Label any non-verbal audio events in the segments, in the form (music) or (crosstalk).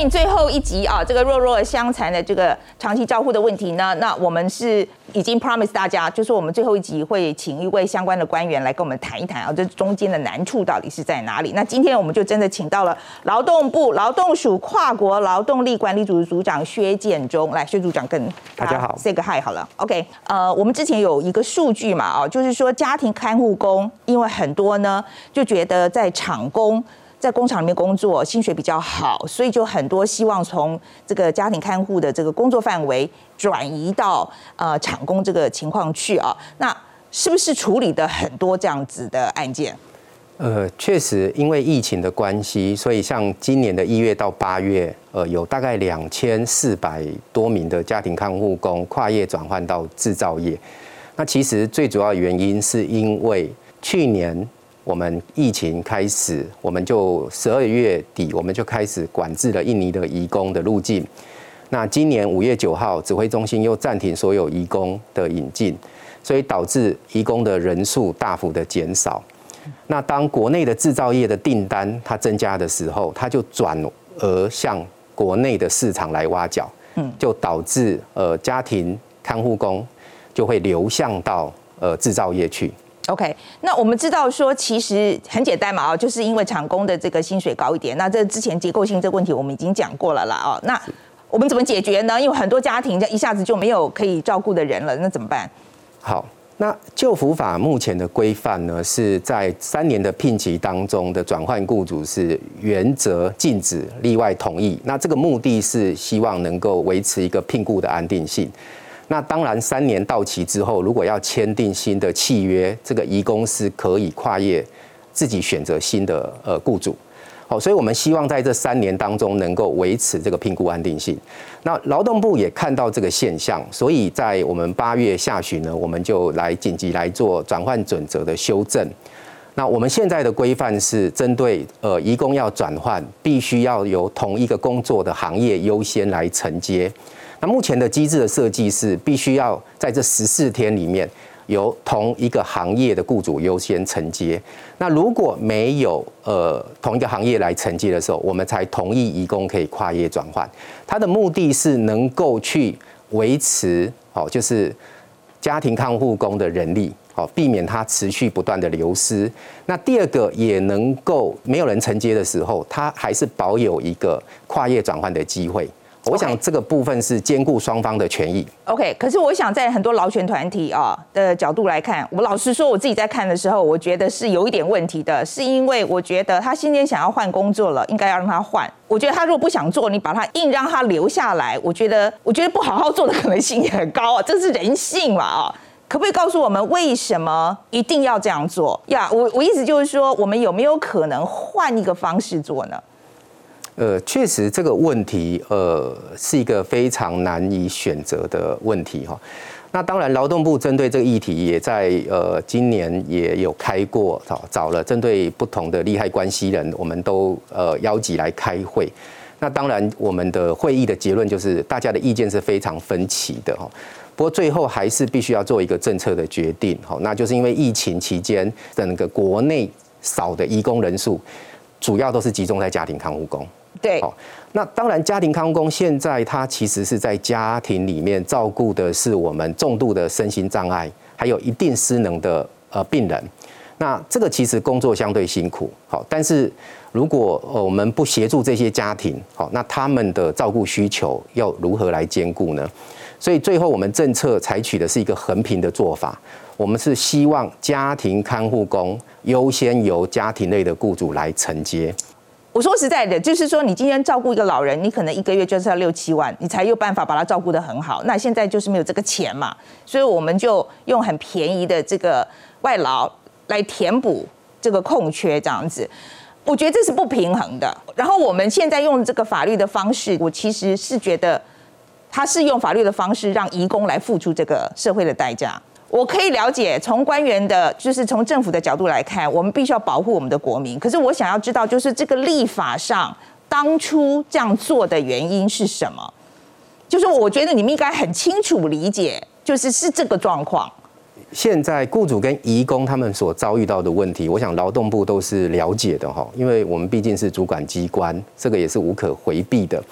迎最后一集啊，这个弱弱相残的这个长期照护的问题呢，那我们是已经 promise 大家，就是我们最后一集会请一位相关的官员来跟我们谈一谈啊，这中间的难处到底是在哪里？那今天我们就真的请到了劳动部劳动署跨国劳动力管理组组长薛建中来，薛组长跟大家好，say 个 hi 好了，OK，呃，我们之前有一个数据嘛，啊，就是说家庭看护工，因为很多呢就觉得在厂工。在工厂里面工作，薪水比较好，所以就很多希望从这个家庭看护的这个工作范围转移到呃厂工这个情况去啊。那是不是处理的很多这样子的案件？呃，确实，因为疫情的关系，所以像今年的一月到八月，呃，有大概两千四百多名的家庭看护工跨业转换到制造业。那其实最主要原因是因为去年。我们疫情开始，我们就十二月底，我们就开始管制了印尼的移工的入境。那今年五月九号，指挥中心又暂停所有移工的引进，所以导致移工的人数大幅的减少。那当国内的制造业的订单它增加的时候，它就转而向国内的市场来挖角，嗯，就导致呃家庭看护工就会流向到呃制造业去。OK，那我们知道说，其实很简单嘛，哦，就是因为厂工的这个薪水高一点。那这之前结构性这个问题我们已经讲过了啦，哦，那我们怎么解决呢？因为很多家庭一下子就没有可以照顾的人了，那怎么办？好，那旧服法目前的规范呢，是在三年的聘期当中的转换雇主是原则禁止例外同意。那这个目的是希望能够维持一个聘雇的安定性。那当然，三年到期之后，如果要签订新的契约，这个移公司可以跨业自己选择新的呃雇主。好，所以我们希望在这三年当中能够维持这个评估安定性。那劳动部也看到这个现象，所以在我们八月下旬呢，我们就来紧急来做转换准则的修正。那我们现在的规范是针对呃移工要转换，必须要由同一个工作的行业优先来承接。那目前的机制的设计是，必须要在这十四天里面，由同一个行业的雇主优先承接。那如果没有呃同一个行业来承接的时候，我们才同意移工可以跨业转换。它的目的是能够去维持哦，就是家庭看护工的人力，哦，避免它持续不断的流失。那第二个也能够没有人承接的时候，它还是保有一个跨业转换的机会。我想这个部分是兼顾双方的权益。OK，可是我想在很多劳权团体啊的角度来看，我老实说，我自己在看的时候，我觉得是有一点问题的，是因为我觉得他今天想要换工作了，应该要让他换。我觉得他如果不想做，你把他硬让他留下来，我觉得我觉得不好好做的可能性也很高啊，这是人性嘛啊？可不可以告诉我们为什么一定要这样做呀？我我意思就是说，我们有没有可能换一个方式做呢？呃，确实这个问题，呃，是一个非常难以选择的问题哈。那当然，劳动部针对这个议题，也在呃今年也有开过，找找了针对不同的利害关系人，我们都呃邀集来开会。那当然，我们的会议的结论就是，大家的意见是非常分歧的哈。不过最后还是必须要做一个政策的决定哈。那就是因为疫情期间，整个国内少的义工人数，主要都是集中在家庭看护工。对，好那当然，家庭康工现在他其实是在家庭里面照顾的是我们重度的身心障碍，还有一定失能的呃病人。那这个其实工作相对辛苦，好，但是如果我们不协助这些家庭，好，那他们的照顾需求要如何来兼顾呢？所以最后我们政策采取的是一个横平的做法，我们是希望家庭看护工优先由家庭内的雇主来承接。我说实在的，就是说，你今天照顾一个老人，你可能一个月就是要六七万，你才有办法把他照顾得很好。那现在就是没有这个钱嘛，所以我们就用很便宜的这个外劳来填补这个空缺，这样子，我觉得这是不平衡的。然后我们现在用这个法律的方式，我其实是觉得，他是用法律的方式让移工来付出这个社会的代价。我可以了解，从官员的，就是从政府的角度来看，我们必须要保护我们的国民。可是我想要知道，就是这个立法上当初这样做的原因是什么？就是我觉得你们应该很清楚理解，就是是这个状况。现在雇主跟移工他们所遭遇到的问题，我想劳动部都是了解的哈，因为我们毕竟是主管机关，这个也是无可回避的。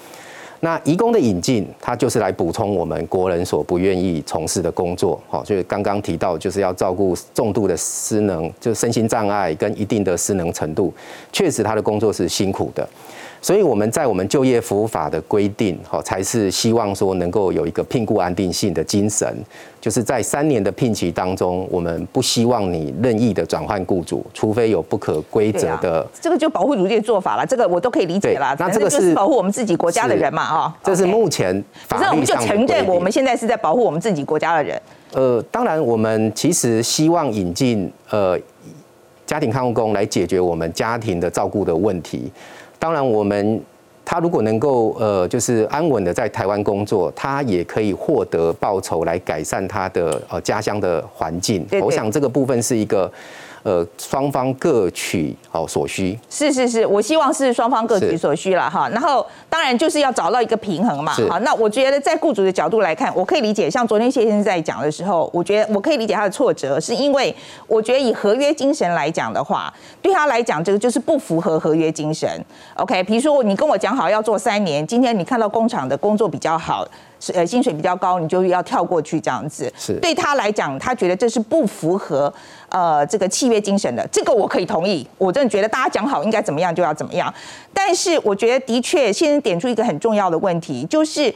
那移工的引进，它就是来补充我们国人所不愿意从事的工作，好，就是刚刚提到，就是要照顾重度的失能，就身心障碍跟一定的失能程度，确实他的工作是辛苦的。所以我们在我们就业服务法的规定，哈，才是希望说能够有一个聘雇安定性的精神，就是在三年的聘期当中，我们不希望你任意的转换雇主，除非有不可规则的。这个就保护主义做法了，这个我都可以理解啦。那这个是保护我们自己国家的人嘛，哈。这是目前法律上。我们就承认我们现在是在保护我们自己国家的人。呃，当然我们其实希望引进呃家庭看护工来解决我们家庭的照顾的问题。当然，我们他如果能够呃，就是安稳的在台湾工作，他也可以获得报酬来改善他的呃家乡的环境。我想这个部分是一个。呃，双方各取好所需，是是是，我希望是双方各取所需了哈。然后当然就是要找到一个平衡嘛。好，那我觉得在雇主的角度来看，我可以理解。像昨天谢先生在讲的时候，我觉得我可以理解他的挫折，是因为我觉得以合约精神来讲的话，对他来讲这个就是不符合合约精神。OK，比如说你跟我讲好要做三年，今天你看到工厂的工作比较好。是呃，薪水比较高，你就要跳过去这样子。是对他来讲，他觉得这是不符合呃这个契约精神的。这个我可以同意，我真的觉得大家讲好应该怎么样就要怎么样。但是我觉得的确，现在点出一个很重要的问题，就是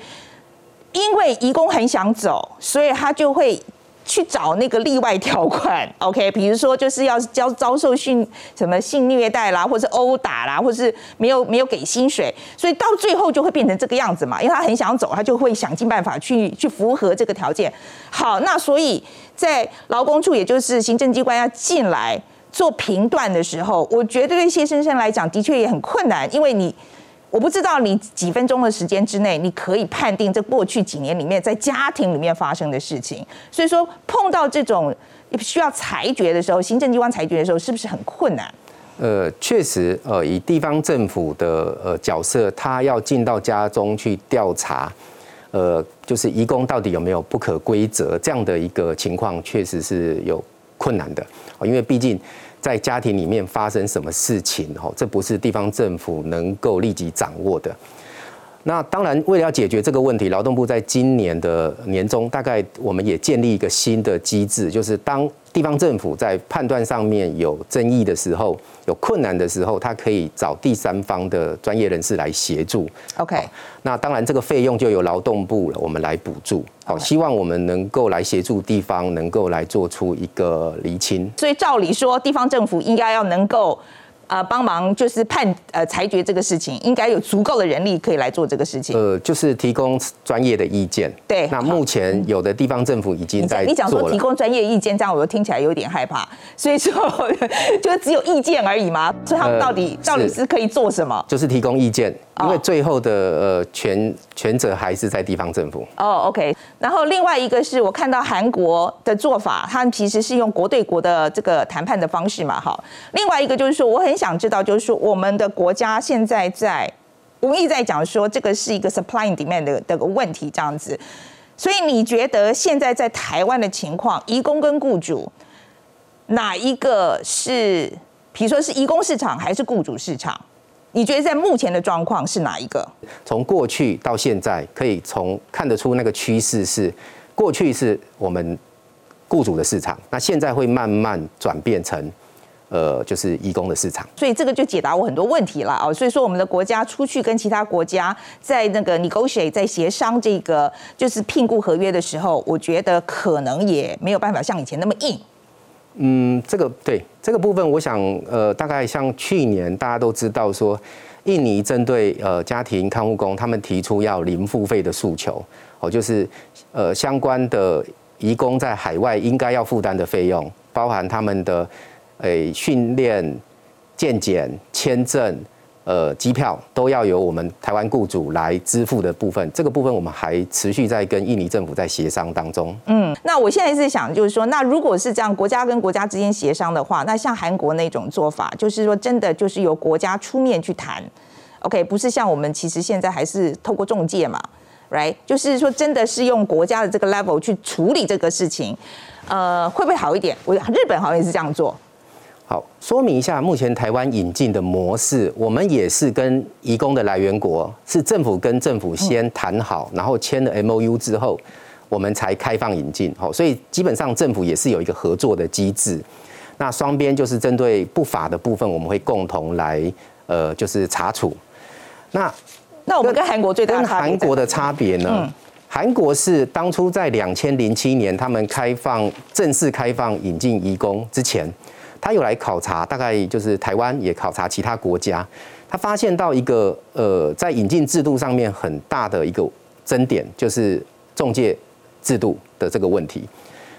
因为义工很想走，所以他就会。去找那个例外条款，(laughs) OK，比如说就是要遭遭受性什么性虐待啦，或是殴打啦，或是没有没有给薪水，所以到最后就会变成这个样子嘛。因为他很想走，他就会想尽办法去去符合这个条件。好，那所以在劳工处，也就是行政机关要进来做评断的时候，我觉得对谢先生来讲的确也很困难，因为你。我不知道你几分钟的时间之内，你可以判定这过去几年里面在家庭里面发生的事情。所以说，碰到这种需要裁决的时候，行政机关裁决的时候，是不是很困难？呃，确实，呃，以地方政府的呃角色，他要进到家中去调查，呃，就是移工到底有没有不可规则这样的一个情况，确实是有困难的，因为毕竟。在家庭里面发生什么事情？吼，这不是地方政府能够立即掌握的。那当然，为了要解决这个问题，劳动部在今年的年中，大概我们也建立一个新的机制，就是当地方政府在判断上面有争议的时候，有困难的时候，他可以找第三方的专业人士来协助。OK，那当然这个费用就由劳动部了，我们来补助。好，希望我们能够来协助地方，能够来做出一个厘清。所以照理说，地方政府应该要能够。啊，帮忙就是判呃裁决这个事情，应该有足够的人力可以来做这个事情。呃，就是提供专业的意见。对，那目前有的地方政府已经在你讲说提供专业意见，这样我听起来有点害怕。(laughs) 所以说，(laughs) 就只有意见而已嘛？所以他们到底到底是可以做什么？就是提供意见。因为最后的呃权权责还是在地方政府。哦，OK。然后另外一个是我看到韩国的做法，他们其实是用国对国的这个谈判的方式嘛，哈。另外一个就是说，我很想想知道，就是说我们的国家现在在，我们一直在讲说这个是一个 supply and demand 的的问题这样子。所以你觉得现在在台湾的情况，移工跟雇主哪一个是，比如说是移工市场还是雇主市场？你觉得在目前的状况是哪一个？从过去到现在，可以从看得出那个趋势是，过去是我们雇主的市场，那现在会慢慢转变成，呃，就是义工的市场。所以这个就解答我很多问题了啊。所以说我们的国家出去跟其他国家在那个 negotiate 在协商这个就是聘雇合约的时候，我觉得可能也没有办法像以前那么硬。嗯，这个对这个部分，我想，呃，大概像去年大家都知道说，印尼针对呃家庭看护工，他们提出要零付费的诉求，哦，就是呃相关的移工在海外应该要负担的费用，包含他们的诶训练、健检、签证。呃，机票都要由我们台湾雇主来支付的部分，这个部分我们还持续在跟印尼政府在协商当中。嗯，那我现在是想，就是说，那如果是这样，国家跟国家之间协商的话，那像韩国那种做法，就是说，真的就是由国家出面去谈，OK，不是像我们其实现在还是透过中介嘛，right？就是说，真的是用国家的这个 level 去处理这个事情。呃，会不会好一点？我日本好像也是这样做。好，说明一下，目前台湾引进的模式，我们也是跟移工的来源国是政府跟政府先谈好，然后签了 M O U 之后，我们才开放引进。好，所以基本上政府也是有一个合作的机制。那双边就是针对不法的部分，我们会共同来呃，就是查处。那那我们跟韩国最大跟韩国的差别呢？韩国是当初在两千零七年他们开放正式开放引进移工之前。他有来考察，大概就是台湾也考察其他国家，他发现到一个呃，在引进制度上面很大的一个争点，就是中介制度的这个问题。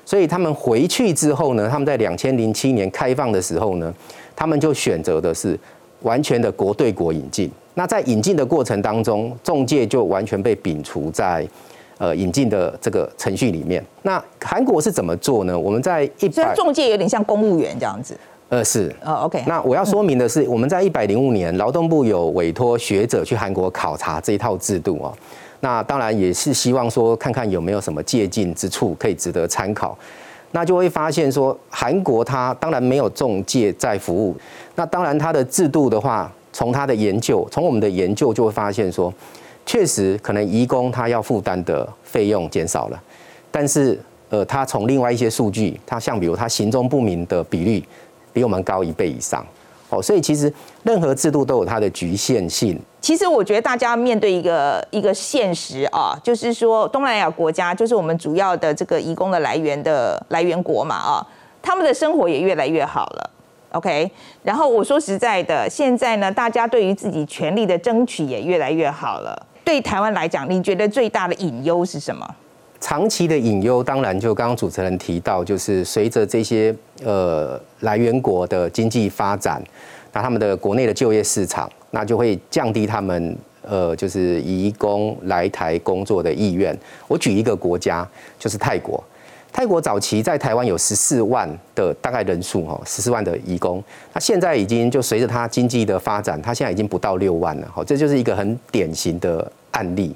所以他们回去之后呢，他们在两千零七年开放的时候呢，他们就选择的是完全的国对国引进。那在引进的过程当中，中介就完全被摒除在。呃，引进的这个程序里面，那韩国是怎么做呢？我们在一百中介有点像公务员这样子。呃，是。呃，OK。那我要说明的是，我们在一百零五年，劳动部有委托学者去韩国考察这一套制度哦。那当然也是希望说，看看有没有什么借鉴之处可以值得参考。那就会发现说，韩国它当然没有中介在服务。那当然它的制度的话，从它的研究，从我们的研究就会发现说。确实，可能移工他要负担的费用减少了，但是，呃，他从另外一些数据，他像比如他行踪不明的比率，比我们高一倍以上，哦，所以其实任何制度都有它的局限性。其实我觉得大家面对一个一个现实啊，就是说东南亚国家就是我们主要的这个移工的来源的来源国嘛啊，他们的生活也越来越好了，OK。然后我说实在的，现在呢，大家对于自己权利的争取也越来越好了。对台湾来讲，你觉得最大的隐忧是什么？长期的隐忧，当然就刚刚主持人提到，就是随着这些呃来源国的经济发展，那他们的国内的就业市场，那就会降低他们呃就是移工来台工作的意愿。我举一个国家，就是泰国。泰国早期在台湾有十四万的大概人数哈，十四万的移工，那现在已经就随着它经济的发展，它现在已经不到六万了，好，这就是一个很典型的案例。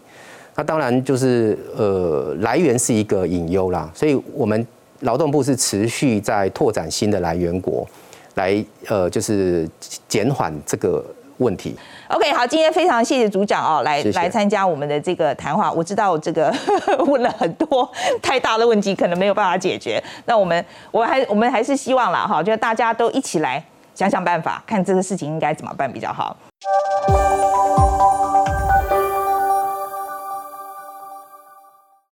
那当然就是呃来源是一个隐忧啦，所以我们劳动部是持续在拓展新的来源国，来呃就是减缓这个。问题，OK，好，今天非常谢谢组长哦，来来参加我们的这个谈话。我知道这个 (laughs) 问了很多太大的问题，可能没有办法解决。那我们我还我们还是希望啦，哈，就大家都一起来想想办法，看这个事情应该怎么办比较好。